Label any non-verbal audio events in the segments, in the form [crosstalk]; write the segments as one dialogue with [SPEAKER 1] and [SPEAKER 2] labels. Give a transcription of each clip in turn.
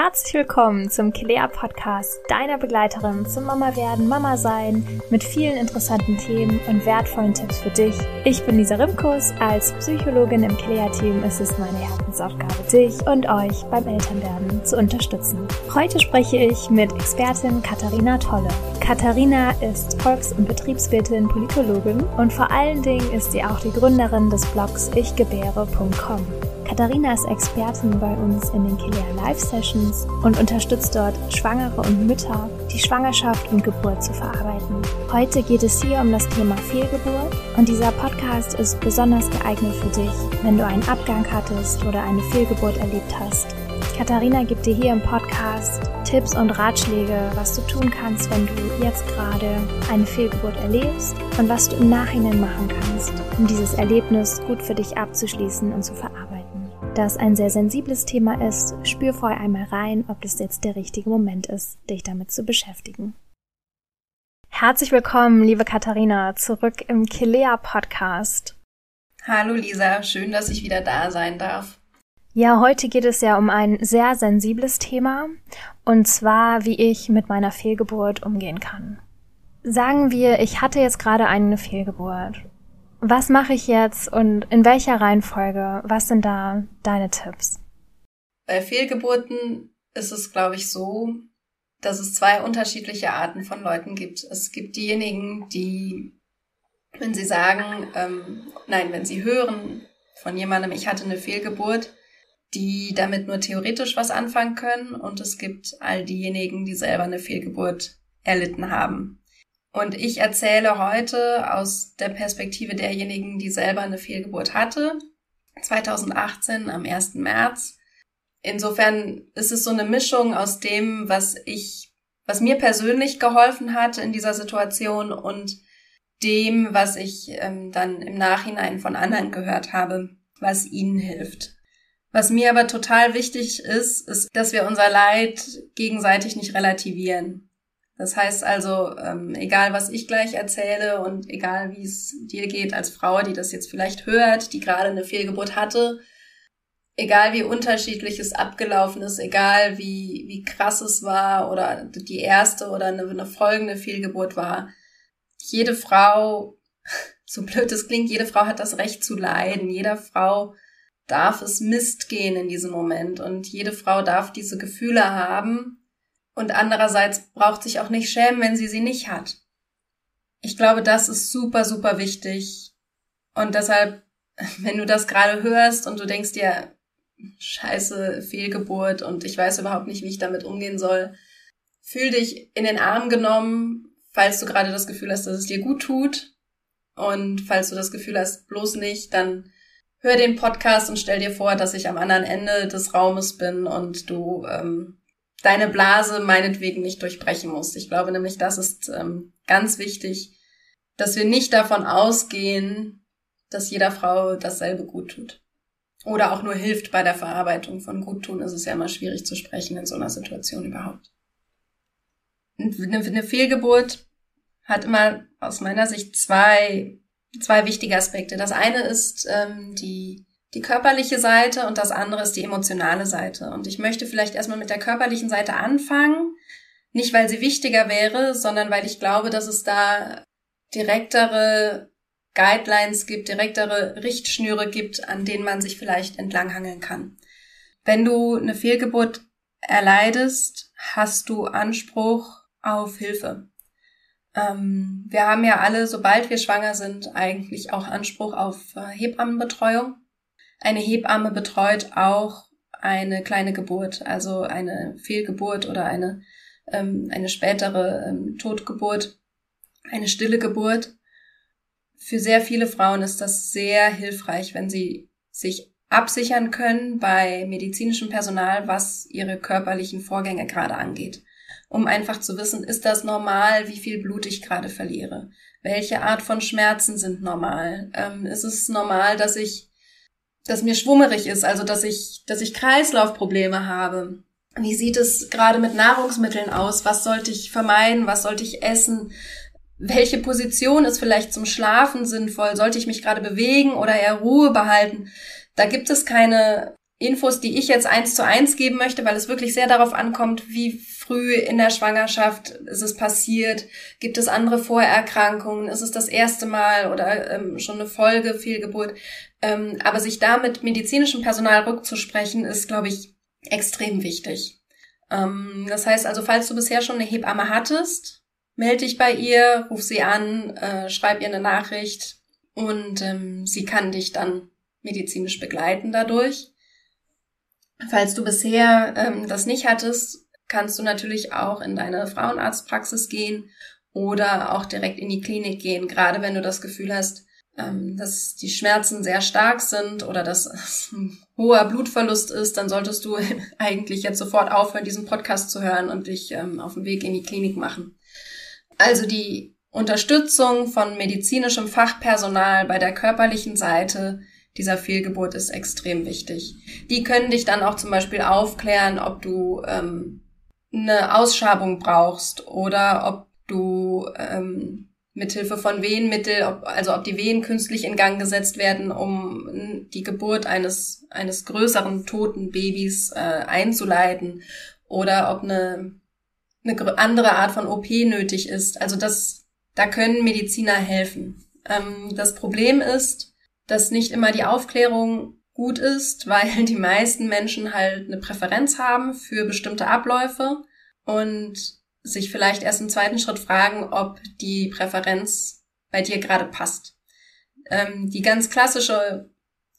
[SPEAKER 1] Herzlich willkommen zum Kilea Podcast, deiner Begleiterin zum Mama werden, Mama sein, mit vielen interessanten Themen und wertvollen Tipps für dich. Ich bin Lisa Rimkus. Als Psychologin im Kilea Team ist es meine Herzensaufgabe, dich und euch beim Elternwerden zu unterstützen. Heute spreche ich mit Expertin Katharina Tolle. Katharina ist Volks- und Betriebswirtin, Politologin und vor allen Dingen ist sie auch die Gründerin des Blogs ichgebäre.com. Katharina ist Expertin bei uns in den Kilea Live Sessions und unterstützt dort Schwangere und Mütter, die Schwangerschaft und Geburt zu verarbeiten. Heute geht es hier um das Thema Fehlgeburt und dieser Podcast ist besonders geeignet für dich, wenn du einen Abgang hattest oder eine Fehlgeburt erlebt hast. Katharina gibt dir hier im Podcast Tipps und Ratschläge, was du tun kannst, wenn du jetzt gerade eine Fehlgeburt erlebst und was du im Nachhinein machen kannst, um dieses Erlebnis gut für dich abzuschließen und zu verarbeiten. Da es ein sehr sensibles Thema ist, spür vorher einmal rein, ob das jetzt der richtige Moment ist, dich damit zu beschäftigen. Herzlich willkommen, liebe Katharina, zurück im Kilea Podcast.
[SPEAKER 2] Hallo Lisa, schön, dass ich wieder da sein darf.
[SPEAKER 1] Ja, heute geht es ja um ein sehr sensibles Thema, und zwar, wie ich mit meiner Fehlgeburt umgehen kann. Sagen wir, ich hatte jetzt gerade eine Fehlgeburt was mache ich jetzt und in welcher Reihenfolge? Was sind da deine Tipps?
[SPEAKER 2] Bei Fehlgeburten ist es, glaube ich, so, dass es zwei unterschiedliche Arten von Leuten gibt. Es gibt diejenigen, die, wenn sie sagen, ähm, nein, wenn sie hören von jemandem, ich hatte eine Fehlgeburt, die damit nur theoretisch was anfangen können. Und es gibt all diejenigen, die selber eine Fehlgeburt erlitten haben. Und ich erzähle heute aus der Perspektive derjenigen, die selber eine Fehlgeburt hatte, 2018 am 1. März. Insofern ist es so eine Mischung aus dem, was ich, was mir persönlich geholfen hat in dieser Situation und dem, was ich ähm, dann im Nachhinein von anderen gehört habe, was ihnen hilft. Was mir aber total wichtig ist, ist, dass wir unser Leid gegenseitig nicht relativieren. Das heißt also, ähm, egal was ich gleich erzähle und egal wie es dir geht als Frau, die das jetzt vielleicht hört, die gerade eine Fehlgeburt hatte, egal wie unterschiedlich es abgelaufen ist, egal wie, wie krass es war oder die erste oder eine, eine folgende Fehlgeburt war, jede Frau, [laughs] so blöd es klingt, jede Frau hat das Recht zu leiden. Jeder Frau darf es Mist gehen in diesem Moment und jede Frau darf diese Gefühle haben und andererseits braucht sich auch nicht schämen, wenn sie sie nicht hat. Ich glaube, das ist super, super wichtig. Und deshalb, [laughs] wenn du das gerade hörst und du denkst dir, scheiße, Fehlgeburt und ich weiß überhaupt nicht, wie ich damit umgehen soll, fühl dich in den Arm genommen, falls du gerade das Gefühl hast, dass es dir gut tut. Und falls du das Gefühl hast, bloß nicht, dann hör den Podcast und stell dir vor, dass ich am anderen Ende des Raumes bin und du ähm, deine Blase meinetwegen nicht durchbrechen musst. Ich glaube nämlich, das ist ähm, ganz wichtig, dass wir nicht davon ausgehen, dass jeder Frau dasselbe gut tut. Oder auch nur hilft bei der Verarbeitung von Guttun, ist es ja immer schwierig zu sprechen in so einer Situation überhaupt. Eine, eine Fehlgeburt hat immer aus meiner Sicht zwei, zwei wichtige Aspekte. Das eine ist ähm, die die körperliche Seite und das andere ist die emotionale Seite. Und ich möchte vielleicht erstmal mit der körperlichen Seite anfangen. Nicht, weil sie wichtiger wäre, sondern weil ich glaube, dass es da direktere Guidelines gibt, direktere Richtschnüre gibt, an denen man sich vielleicht entlanghangeln kann. Wenn du eine Fehlgeburt erleidest, hast du Anspruch auf Hilfe. Ähm, wir haben ja alle, sobald wir schwanger sind, eigentlich auch Anspruch auf äh, Hebammenbetreuung. Eine Hebamme betreut auch eine kleine Geburt, also eine Fehlgeburt oder eine, ähm, eine spätere ähm, Totgeburt, eine stille Geburt. Für sehr viele Frauen ist das sehr hilfreich, wenn sie sich absichern können bei medizinischem Personal, was ihre körperlichen Vorgänge gerade angeht. Um einfach zu wissen, ist das normal, wie viel Blut ich gerade verliere? Welche Art von Schmerzen sind normal? Ähm, ist es normal, dass ich dass mir schwummerig ist, also dass ich, dass ich Kreislaufprobleme habe. Wie sieht es gerade mit Nahrungsmitteln aus? Was sollte ich vermeiden? Was sollte ich essen? Welche Position ist vielleicht zum Schlafen sinnvoll? Sollte ich mich gerade bewegen oder eher Ruhe behalten? Da gibt es keine Infos, die ich jetzt eins zu eins geben möchte, weil es wirklich sehr darauf ankommt, wie früh in der Schwangerschaft ist es passiert, gibt es andere Vorerkrankungen, ist es das erste Mal oder ähm, schon eine Folge Fehlgeburt. Ähm, aber sich da mit medizinischem Personal rückzusprechen, ist, glaube ich, extrem wichtig. Ähm, das heißt also, falls du bisher schon eine Hebamme hattest, melde dich bei ihr, ruf sie an, äh, schreib ihr eine Nachricht und ähm, sie kann dich dann medizinisch begleiten dadurch. Falls du bisher ähm, das nicht hattest, kannst du natürlich auch in deine Frauenarztpraxis gehen oder auch direkt in die Klinik gehen, gerade wenn du das Gefühl hast, dass die Schmerzen sehr stark sind oder dass ein [laughs] hoher Blutverlust ist, dann solltest du [laughs] eigentlich jetzt sofort aufhören, diesen Podcast zu hören und dich ähm, auf den Weg in die Klinik machen. Also die Unterstützung von medizinischem Fachpersonal bei der körperlichen Seite dieser Fehlgeburt ist extrem wichtig. Die können dich dann auch zum Beispiel aufklären, ob du ähm, eine Ausschabung brauchst oder ob du ähm, mithilfe von Wehenmittel, ob, also ob die Wehen künstlich in Gang gesetzt werden, um die Geburt eines, eines größeren toten Babys äh, einzuleiten oder ob eine, eine andere Art von OP nötig ist. Also das, da können Mediziner helfen. Ähm, das Problem ist, dass nicht immer die Aufklärung gut ist, weil die meisten Menschen halt eine Präferenz haben für bestimmte Abläufe und sich vielleicht erst im zweiten Schritt fragen, ob die Präferenz bei dir gerade passt. Ähm, die ganz klassische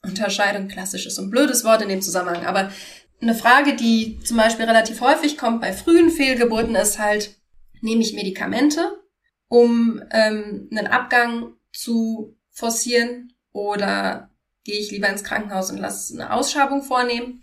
[SPEAKER 2] Unterscheidung, klassisch ist ein blödes Wort in dem Zusammenhang, aber eine Frage, die zum Beispiel relativ häufig kommt bei frühen Fehlgeburten, ist halt, nehme ich Medikamente, um ähm, einen Abgang zu forcieren oder gehe ich lieber ins Krankenhaus und lasse eine Ausschabung vornehmen.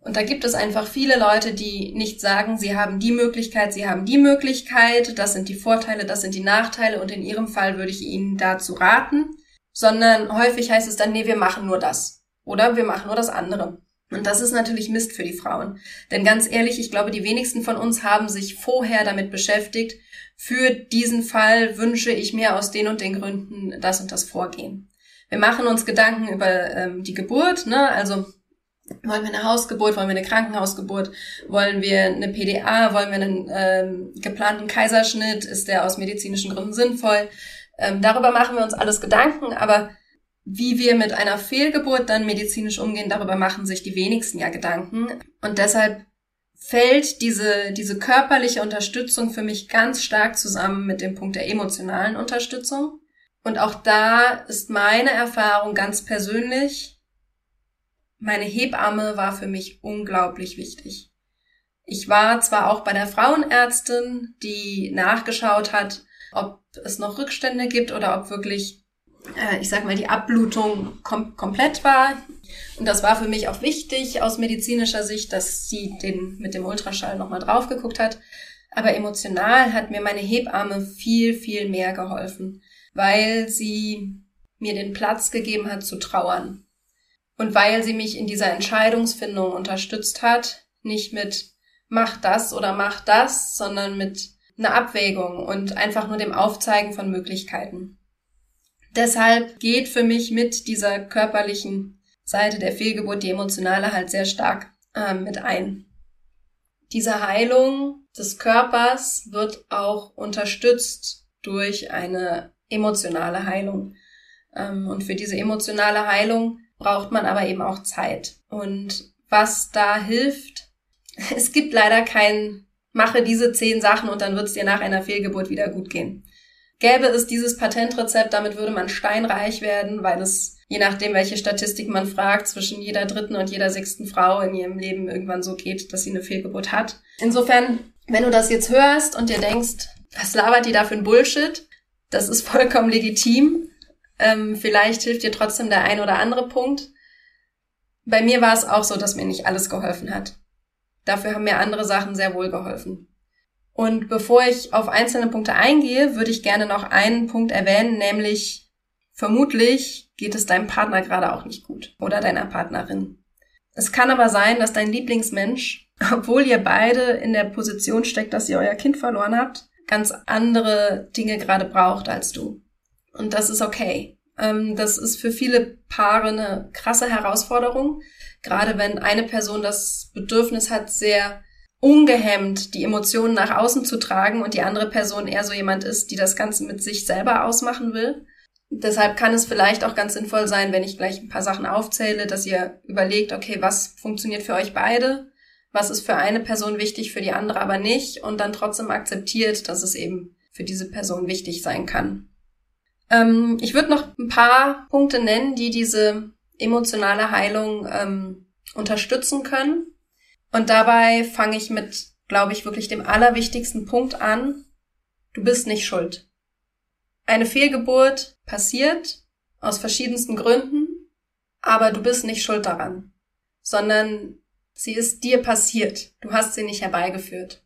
[SPEAKER 2] Und da gibt es einfach viele Leute, die nicht sagen, sie haben die Möglichkeit, sie haben die Möglichkeit, das sind die Vorteile, das sind die Nachteile und in ihrem Fall würde ich ihnen dazu raten, sondern häufig heißt es dann, nee, wir machen nur das oder wir machen nur das andere. Und das ist natürlich Mist für die Frauen. Denn ganz ehrlich, ich glaube, die wenigsten von uns haben sich vorher damit beschäftigt, für diesen Fall wünsche ich mir aus den und den Gründen das und das Vorgehen. Wir machen uns Gedanken über ähm, die Geburt, ne? Also wollen wir eine Hausgeburt, wollen wir eine Krankenhausgeburt, wollen wir eine PDA, wollen wir einen ähm, geplanten Kaiserschnitt, ist der aus medizinischen Gründen sinnvoll? Ähm, darüber machen wir uns alles Gedanken, aber wie wir mit einer Fehlgeburt dann medizinisch umgehen, darüber machen sich die wenigsten ja Gedanken. Und deshalb fällt diese, diese körperliche Unterstützung für mich ganz stark zusammen mit dem Punkt der emotionalen Unterstützung. Und auch da ist meine Erfahrung ganz persönlich, meine Hebamme war für mich unglaublich wichtig. Ich war zwar auch bei der Frauenärztin, die nachgeschaut hat, ob es noch Rückstände gibt oder ob wirklich, äh, ich sag mal, die Abblutung kom komplett war. Und das war für mich auch wichtig aus medizinischer Sicht, dass sie den mit dem Ultraschall nochmal drauf geguckt hat. Aber emotional hat mir meine Hebamme viel, viel mehr geholfen weil sie mir den Platz gegeben hat zu trauern. Und weil sie mich in dieser Entscheidungsfindung unterstützt hat, nicht mit mach das oder mach das, sondern mit einer Abwägung und einfach nur dem Aufzeigen von Möglichkeiten. Deshalb geht für mich mit dieser körperlichen Seite der Fehlgeburt die emotionale halt sehr stark äh, mit ein. Diese Heilung des Körpers wird auch unterstützt durch eine emotionale Heilung. Ähm, und für diese emotionale Heilung braucht man aber eben auch Zeit. Und was da hilft, [laughs] es gibt leider kein mache diese zehn Sachen und dann wird es dir nach einer Fehlgeburt wieder gut gehen. Gäbe es dieses Patentrezept, damit würde man steinreich werden, weil es, je nachdem, welche Statistik man fragt, zwischen jeder dritten und jeder sechsten Frau in ihrem Leben irgendwann so geht, dass sie eine Fehlgeburt hat. Insofern, wenn du das jetzt hörst und dir denkst, was labert die da für ein Bullshit, das ist vollkommen legitim. Ähm, vielleicht hilft dir trotzdem der ein oder andere Punkt. Bei mir war es auch so, dass mir nicht alles geholfen hat. Dafür haben mir andere Sachen sehr wohl geholfen. Und bevor ich auf einzelne Punkte eingehe, würde ich gerne noch einen Punkt erwähnen, nämlich vermutlich geht es deinem Partner gerade auch nicht gut oder deiner Partnerin. Es kann aber sein, dass dein Lieblingsmensch, [laughs] obwohl ihr beide in der Position steckt, dass ihr euer Kind verloren habt, ganz andere Dinge gerade braucht als du. Und das ist okay. Ähm, das ist für viele Paare eine krasse Herausforderung, gerade wenn eine Person das Bedürfnis hat, sehr ungehemmt die Emotionen nach außen zu tragen und die andere Person eher so jemand ist, die das Ganze mit sich selber ausmachen will. Deshalb kann es vielleicht auch ganz sinnvoll sein, wenn ich gleich ein paar Sachen aufzähle, dass ihr überlegt, okay, was funktioniert für euch beide? Was ist für eine Person wichtig, für die andere aber nicht? Und dann trotzdem akzeptiert, dass es eben für diese Person wichtig sein kann. Ähm, ich würde noch ein paar Punkte nennen, die diese emotionale Heilung ähm, unterstützen können. Und dabei fange ich mit, glaube ich, wirklich dem allerwichtigsten Punkt an. Du bist nicht schuld. Eine Fehlgeburt passiert aus verschiedensten Gründen, aber du bist nicht schuld daran, sondern sie ist dir passiert. Du hast sie nicht herbeigeführt.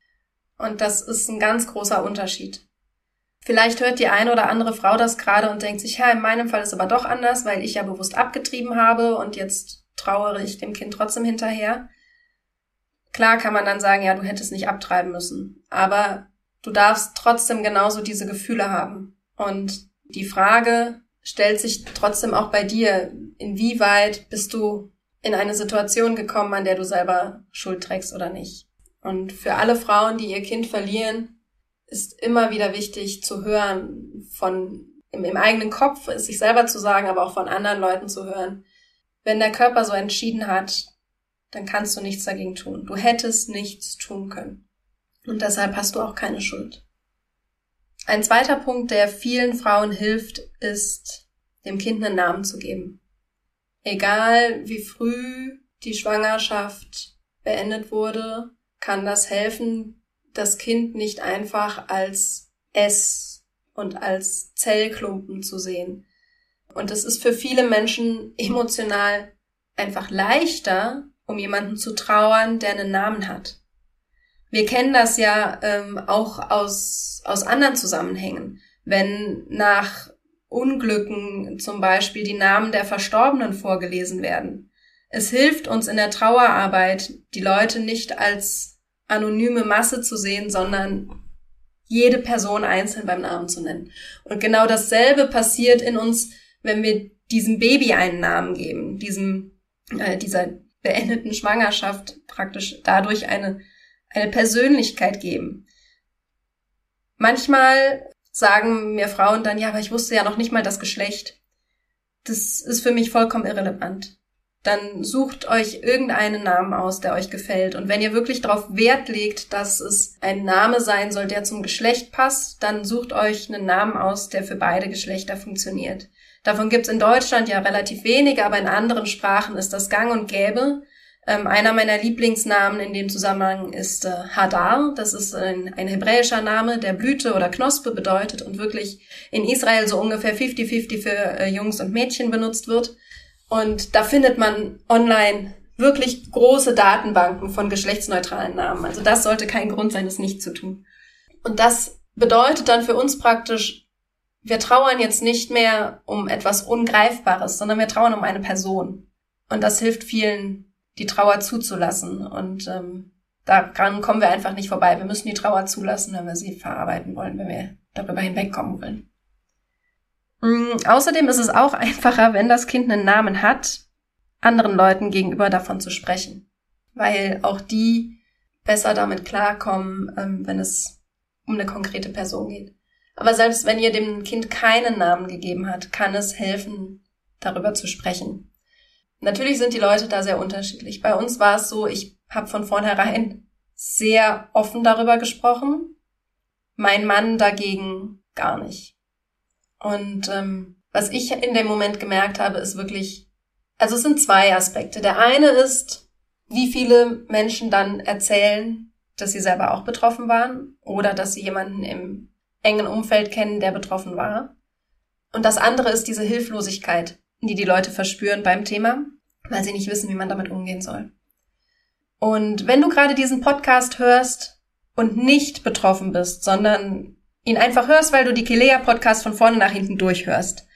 [SPEAKER 2] Und das ist ein ganz großer Unterschied. Vielleicht hört die eine oder andere Frau das gerade und denkt sich, ja, in meinem Fall ist aber doch anders, weil ich ja bewusst abgetrieben habe und jetzt trauere ich dem Kind trotzdem hinterher. Klar kann man dann sagen, ja, du hättest nicht abtreiben müssen, aber du darfst trotzdem genauso diese Gefühle haben. Und die Frage stellt sich trotzdem auch bei dir, inwieweit bist du in eine Situation gekommen, an der du selber Schuld trägst oder nicht. Und für alle Frauen, die ihr Kind verlieren, ist immer wieder wichtig zu hören von im, im eigenen Kopf, es sich selber zu sagen, aber auch von anderen Leuten zu hören. Wenn der Körper so entschieden hat, dann kannst du nichts dagegen tun. Du hättest nichts tun können. Und deshalb hast du auch keine Schuld. Ein zweiter Punkt, der vielen Frauen hilft, ist, dem Kind einen Namen zu geben. Egal wie früh die Schwangerschaft beendet wurde, kann das helfen, das Kind nicht einfach als S und als Zellklumpen zu sehen. Und es ist für viele Menschen emotional einfach leichter, um jemanden zu trauern, der einen Namen hat. Wir kennen das ja ähm, auch aus, aus anderen Zusammenhängen. Wenn nach Unglücken zum Beispiel die Namen der Verstorbenen vorgelesen werden. Es hilft uns in der Trauerarbeit, die Leute nicht als anonyme Masse zu sehen, sondern jede Person einzeln beim Namen zu nennen. Und genau dasselbe passiert in uns, wenn wir diesem Baby einen Namen geben, diesem, äh, dieser beendeten Schwangerschaft praktisch dadurch eine eine Persönlichkeit geben. Manchmal sagen mir Frauen dann, ja, aber ich wusste ja noch nicht mal das Geschlecht. Das ist für mich vollkommen irrelevant. Dann sucht euch irgendeinen Namen aus, der euch gefällt. Und wenn ihr wirklich darauf Wert legt, dass es ein Name sein soll, der zum Geschlecht passt, dann sucht euch einen Namen aus, der für beide Geschlechter funktioniert. Davon gibt's in Deutschland ja relativ wenige, aber in anderen Sprachen ist das gang und gäbe. Ähm, einer meiner Lieblingsnamen in dem Zusammenhang ist äh, Hadar. Das ist ein, ein hebräischer Name, der Blüte oder Knospe bedeutet und wirklich in Israel so ungefähr 50-50 für äh, Jungs und Mädchen benutzt wird. Und da findet man online wirklich große Datenbanken von geschlechtsneutralen Namen. Also das sollte kein Grund sein, es nicht zu tun. Und das bedeutet dann für uns praktisch, wir trauern jetzt nicht mehr um etwas Ungreifbares, sondern wir trauern um eine Person. Und das hilft vielen die Trauer zuzulassen. Und ähm, daran kommen wir einfach nicht vorbei. Wir müssen die Trauer zulassen, wenn wir sie verarbeiten wollen, wenn wir darüber hinwegkommen wollen. Mhm, außerdem ist es auch [laughs] einfacher, wenn das Kind einen Namen hat, anderen Leuten gegenüber davon zu sprechen. Weil auch die besser damit klarkommen, ähm, wenn es um eine konkrete Person geht. Aber selbst wenn ihr dem Kind keinen Namen gegeben hat, kann es helfen, darüber zu sprechen. Natürlich sind die Leute da sehr unterschiedlich. Bei uns war es so, ich habe von vornherein sehr offen darüber gesprochen. Mein Mann dagegen gar nicht. Und ähm, was ich in dem Moment gemerkt habe, ist wirklich, also es sind zwei Aspekte. Der eine ist, wie viele Menschen dann erzählen, dass sie selber auch betroffen waren oder dass sie jemanden im engen Umfeld kennen, der betroffen war. Und das andere ist diese Hilflosigkeit, die die Leute verspüren beim Thema, weil sie nicht wissen, wie man damit umgehen soll. Und wenn du gerade diesen Podcast hörst und nicht betroffen bist, sondern ihn einfach hörst, weil du die Kilea-Podcast von vorne nach hinten durchhörst,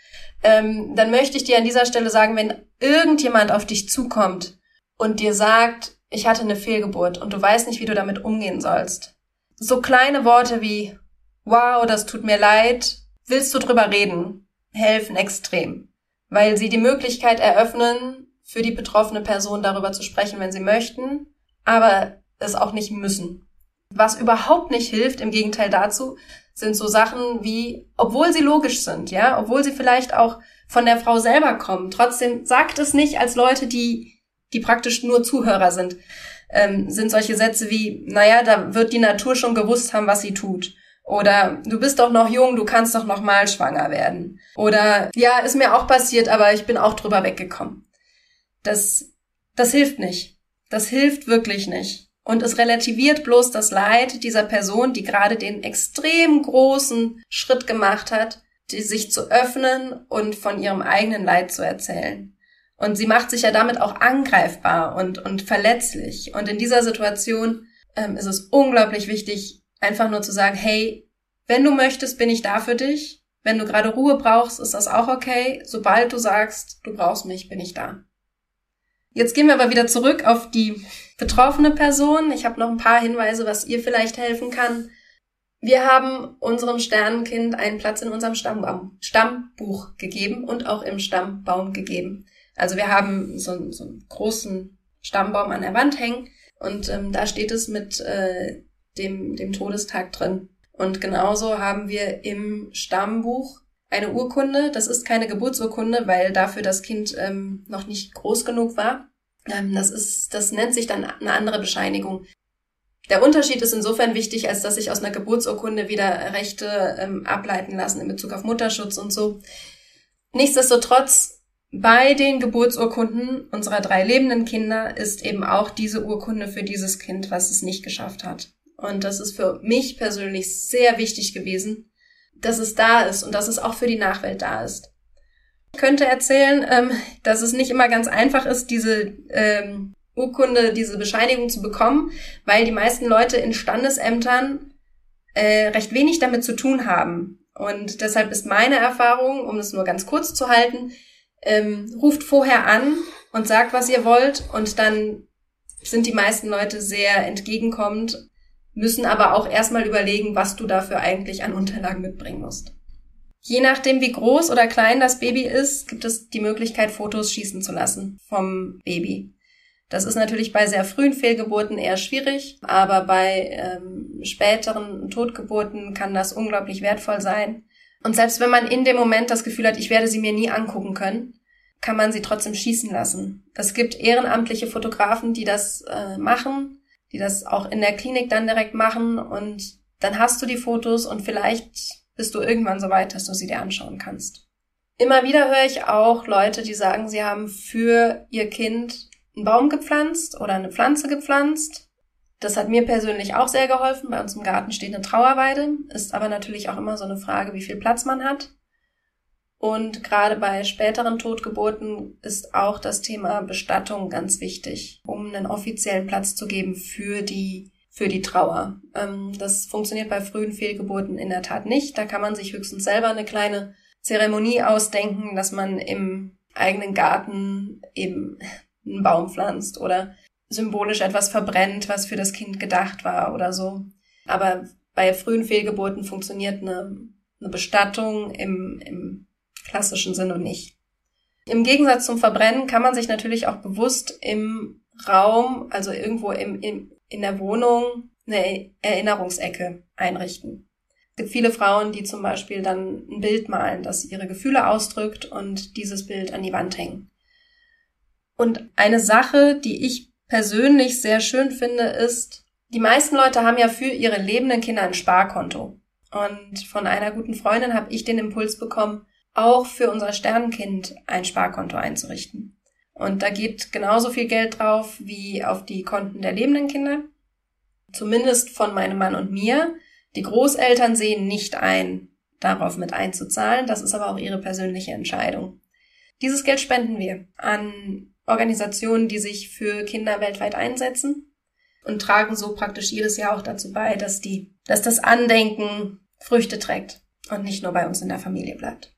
[SPEAKER 2] ähm, dann möchte ich dir an dieser Stelle sagen, wenn irgendjemand auf dich zukommt und dir sagt, ich hatte eine Fehlgeburt und du weißt nicht, wie du damit umgehen sollst. So kleine Worte wie, wow, das tut mir leid, willst du drüber reden? helfen extrem, weil sie die Möglichkeit eröffnen, für die betroffene Person darüber zu sprechen, wenn sie möchten, aber es auch nicht müssen. Was überhaupt nicht hilft, im Gegenteil dazu, sind so Sachen wie, obwohl sie logisch sind, ja, obwohl sie vielleicht auch von der Frau selber kommen, trotzdem sagt es nicht als Leute, die, die praktisch nur Zuhörer sind, ähm, sind solche Sätze wie, naja, da wird die Natur schon gewusst haben, was sie tut. Oder du bist doch noch jung, du kannst doch noch mal schwanger werden. Oder ja, ist mir auch passiert, aber ich bin auch drüber weggekommen. Das, das hilft nicht. Das hilft wirklich nicht. Und es relativiert bloß das Leid dieser Person, die gerade den extrem großen Schritt gemacht hat, die sich zu öffnen und von ihrem eigenen Leid zu erzählen. Und sie macht sich ja damit auch angreifbar und, und verletzlich. Und in dieser Situation ähm, ist es unglaublich wichtig, einfach nur zu sagen, hey, wenn du möchtest, bin ich da für dich. Wenn du gerade Ruhe brauchst, ist das auch okay. Sobald du sagst, du brauchst mich, bin ich da. Jetzt gehen wir aber wieder zurück auf die betroffene Person. Ich habe noch ein paar Hinweise, was ihr vielleicht helfen kann. Wir haben unserem Sternenkind einen Platz in unserem Stammbaum, Stammbuch gegeben und auch im Stammbaum gegeben. Also wir haben so, so einen großen Stammbaum an der Wand hängen und ähm, da steht es mit äh, dem, dem Todestag drin. Und genauso haben wir im Stammbuch eine Urkunde. Das ist keine Geburtsurkunde, weil dafür das Kind ähm, noch nicht groß genug war. Ähm, das ist, das nennt sich dann eine andere Bescheinigung. Der Unterschied ist insofern wichtig, als dass sich aus einer Geburtsurkunde wieder Rechte ähm, ableiten lassen in Bezug auf Mutterschutz und so. Nichtsdestotrotz, bei den Geburtsurkunden unserer drei lebenden Kinder ist eben auch diese Urkunde für dieses Kind, was es nicht geschafft hat. Und das ist für mich persönlich sehr wichtig gewesen, dass es da ist und dass es auch für die Nachwelt da ist. Ich könnte erzählen, ähm, dass es nicht immer ganz einfach ist, diese ähm, Urkunde, diese Bescheinigung zu bekommen, weil die meisten Leute in Standesämtern äh, recht wenig damit zu tun haben. Und deshalb ist meine Erfahrung, um es nur ganz kurz zu halten, ähm, ruft vorher an und sagt, was ihr wollt, und dann sind die meisten Leute sehr entgegenkommend müssen aber auch erstmal überlegen, was du dafür eigentlich an Unterlagen mitbringen musst. Je nachdem, wie groß oder klein das Baby ist, gibt es die Möglichkeit, Fotos schießen zu lassen vom Baby. Das ist natürlich bei sehr frühen Fehlgeburten eher schwierig, aber bei ähm, späteren Totgeburten kann das unglaublich wertvoll sein. Und selbst wenn man in dem Moment das Gefühl hat, ich werde sie mir nie angucken können, kann man sie trotzdem schießen lassen. Es gibt ehrenamtliche Fotografen, die das äh, machen die das auch in der Klinik dann direkt machen und dann hast du die Fotos und vielleicht bist du irgendwann so weit, dass du sie dir anschauen kannst. Immer wieder höre ich auch Leute, die sagen, sie haben für ihr Kind einen Baum gepflanzt oder eine Pflanze gepflanzt. Das hat mir persönlich auch sehr geholfen. Bei uns im Garten steht eine Trauerweide, ist aber natürlich auch immer so eine Frage, wie viel Platz man hat. Und gerade bei späteren Totgeburten ist auch das Thema Bestattung ganz wichtig, um einen offiziellen Platz zu geben für die für die Trauer. Ähm, das funktioniert bei frühen Fehlgeburten in der Tat nicht. Da kann man sich höchstens selber eine kleine Zeremonie ausdenken, dass man im eigenen Garten eben einen Baum pflanzt oder symbolisch etwas verbrennt, was für das Kind gedacht war oder so. Aber bei frühen Fehlgeburten funktioniert eine, eine Bestattung im, im klassischen Sinne nicht. Im Gegensatz zum Verbrennen kann man sich natürlich auch bewusst im Raum, also irgendwo im, im, in der Wohnung, eine Erinnerungsecke einrichten. Es gibt viele Frauen, die zum Beispiel dann ein Bild malen, das ihre Gefühle ausdrückt und dieses Bild an die Wand hängen. Und eine Sache, die ich persönlich sehr schön finde, ist, die meisten Leute haben ja für ihre lebenden Kinder ein Sparkonto. Und von einer guten Freundin habe ich den Impuls bekommen, auch für unser Sternenkind ein Sparkonto einzurichten. Und da geht genauso viel Geld drauf wie auf die Konten der lebenden Kinder. Zumindest von meinem Mann und mir. Die Großeltern sehen nicht ein, darauf mit einzuzahlen. Das ist aber auch ihre persönliche Entscheidung. Dieses Geld spenden wir an Organisationen, die sich für Kinder weltweit einsetzen und tragen so praktisch jedes Jahr auch dazu bei, dass die, dass das Andenken Früchte trägt und nicht nur bei uns in der Familie bleibt.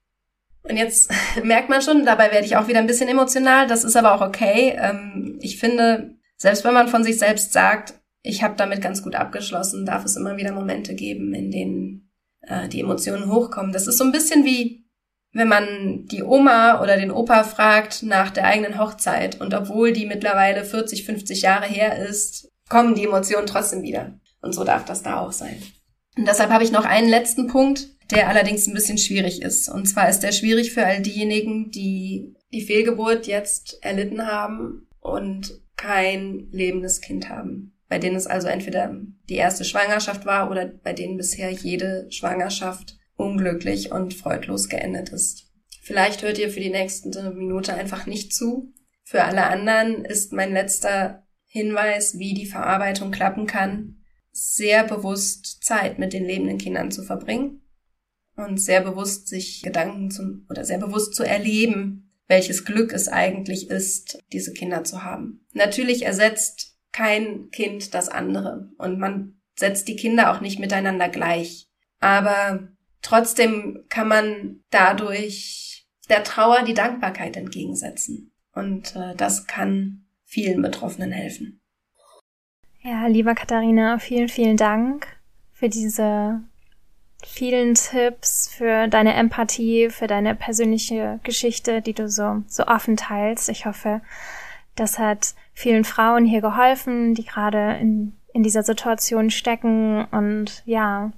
[SPEAKER 2] Und jetzt [laughs] merkt man schon, dabei werde ich auch wieder ein bisschen emotional. Das ist aber auch okay. Ähm, ich finde, selbst wenn man von sich selbst sagt, ich habe damit ganz gut abgeschlossen, darf es immer wieder Momente geben, in denen äh, die Emotionen hochkommen. Das ist so ein bisschen wie, wenn man die Oma oder den Opa fragt nach der eigenen Hochzeit und obwohl die mittlerweile 40, 50 Jahre her ist, kommen die Emotionen trotzdem wieder. Und so darf das da auch sein. Und deshalb habe ich noch einen letzten Punkt, der allerdings ein bisschen schwierig ist. Und zwar ist der schwierig für all diejenigen, die die Fehlgeburt jetzt erlitten haben und kein lebendes Kind haben. Bei denen es also entweder die erste Schwangerschaft war oder bei denen bisher jede Schwangerschaft unglücklich und freudlos geendet ist. Vielleicht hört ihr für die nächste Minute einfach nicht zu. Für alle anderen ist mein letzter Hinweis, wie die Verarbeitung klappen kann, sehr bewusst Zeit mit den lebenden Kindern zu verbringen und sehr bewusst sich Gedanken zum oder sehr bewusst zu erleben, welches Glück es eigentlich ist, diese Kinder zu haben. Natürlich ersetzt kein Kind das andere und man setzt die Kinder auch nicht miteinander gleich. Aber trotzdem kann man dadurch der Trauer die Dankbarkeit entgegensetzen. Und äh, das kann vielen Betroffenen helfen.
[SPEAKER 1] Ja, lieber Katharina, vielen, vielen Dank für diese vielen Tipps, für deine Empathie, für deine persönliche Geschichte, die du so, so offen teilst. Ich hoffe, das hat vielen Frauen hier geholfen, die gerade in, in dieser Situation stecken und ja,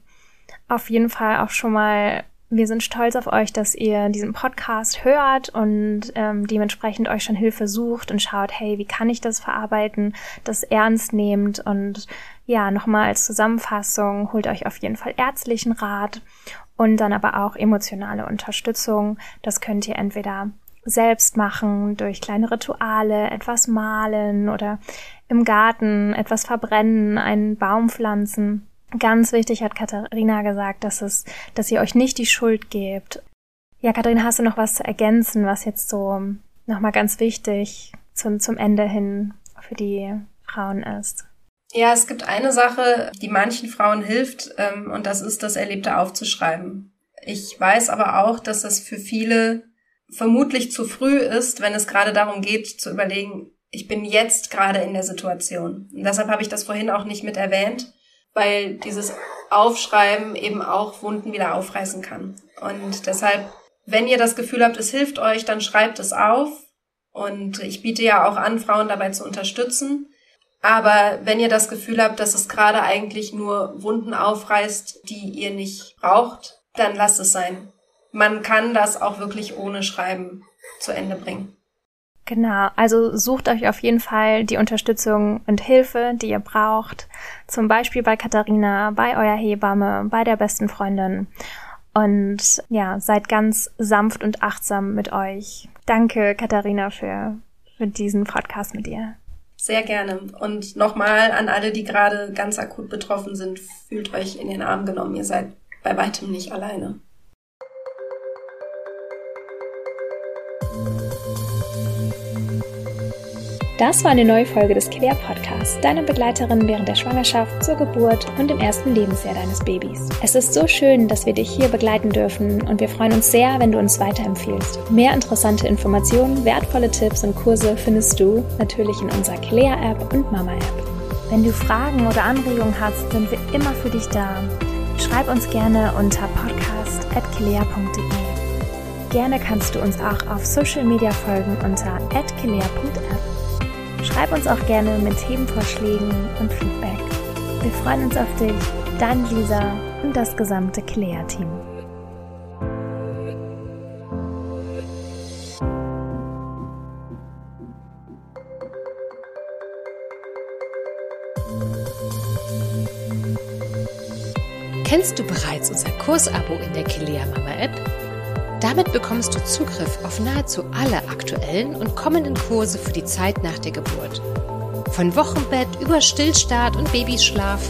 [SPEAKER 1] auf jeden Fall auch schon mal wir sind stolz auf euch, dass ihr diesen Podcast hört und ähm, dementsprechend euch schon Hilfe sucht und schaut, hey, wie kann ich das verarbeiten, das ernst nehmt und ja, nochmal als Zusammenfassung, holt euch auf jeden Fall ärztlichen Rat und dann aber auch emotionale Unterstützung. Das könnt ihr entweder selbst machen durch kleine Rituale, etwas malen oder im Garten etwas verbrennen, einen Baum pflanzen Ganz wichtig hat Katharina gesagt, dass es, dass ihr euch nicht die Schuld gebt. Ja, Katharina, hast du noch was zu ergänzen, was jetzt so nochmal ganz wichtig zum, zum Ende hin für die Frauen ist?
[SPEAKER 2] Ja, es gibt eine Sache, die manchen Frauen hilft, ähm, und das ist das Erlebte aufzuschreiben. Ich weiß aber auch, dass das für viele vermutlich zu früh ist, wenn es gerade darum geht, zu überlegen, ich bin jetzt gerade in der Situation. Und deshalb habe ich das vorhin auch nicht mit erwähnt weil dieses Aufschreiben eben auch Wunden wieder aufreißen kann. Und deshalb, wenn ihr das Gefühl habt, es hilft euch, dann schreibt es auf. Und ich biete ja auch an, Frauen dabei zu unterstützen. Aber wenn ihr das Gefühl habt, dass es gerade eigentlich nur Wunden aufreißt, die ihr nicht braucht, dann lasst es sein. Man kann das auch wirklich ohne Schreiben zu Ende bringen.
[SPEAKER 1] Genau, also sucht euch auf jeden Fall die Unterstützung und Hilfe, die ihr braucht. Zum Beispiel bei Katharina, bei eurer Hebamme, bei der besten Freundin. Und ja, seid ganz sanft und achtsam mit euch. Danke, Katharina, für, für diesen Podcast mit dir.
[SPEAKER 2] Sehr gerne. Und nochmal an alle, die gerade ganz akut betroffen sind, fühlt euch in den Arm genommen. Ihr seid bei weitem nicht alleine.
[SPEAKER 1] Das war eine neue Folge des Quer Podcasts, deine Begleiterin während der Schwangerschaft, zur Geburt und im ersten Lebensjahr deines Babys. Es ist so schön, dass wir dich hier begleiten dürfen und wir freuen uns sehr, wenn du uns weiterempfiehlst. Mehr interessante Informationen, wertvolle Tipps und Kurse findest du natürlich in unserer Clea App und Mama App. Wenn du Fragen oder Anregungen hast, sind wir immer für dich da. Schreib uns gerne unter podcast.kelea.de. Gerne kannst du uns auch auf Social Media folgen unter @kelea.app. Schreib uns auch gerne mit Themenvorschlägen und Feedback. Wir freuen uns auf dich, dein Lisa und das gesamte Clea-Team.
[SPEAKER 3] Kennst du bereits unser Kursabo in der Kilea Mama App? Damit bekommst du Zugriff auf nahezu alle aktuellen und kommenden Kurse für die Zeit nach der Geburt. Von Wochenbett über Stillstart und Babyschlaf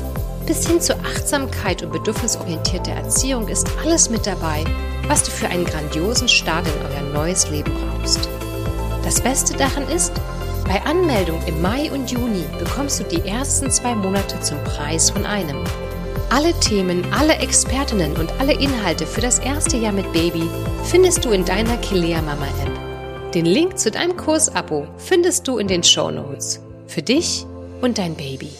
[SPEAKER 3] bis hin zu Achtsamkeit und bedürfnisorientierter Erziehung ist alles mit dabei, was du für einen grandiosen Start in euer neues Leben brauchst. Das Beste daran ist, bei Anmeldung im Mai und Juni bekommst du die ersten zwei Monate zum Preis von einem. Alle Themen, alle Expertinnen und alle Inhalte für das erste Jahr mit Baby findest du in deiner Kilea Mama App. Den Link zu deinem Kursabo findest du in den Show Notes. Für dich und dein Baby.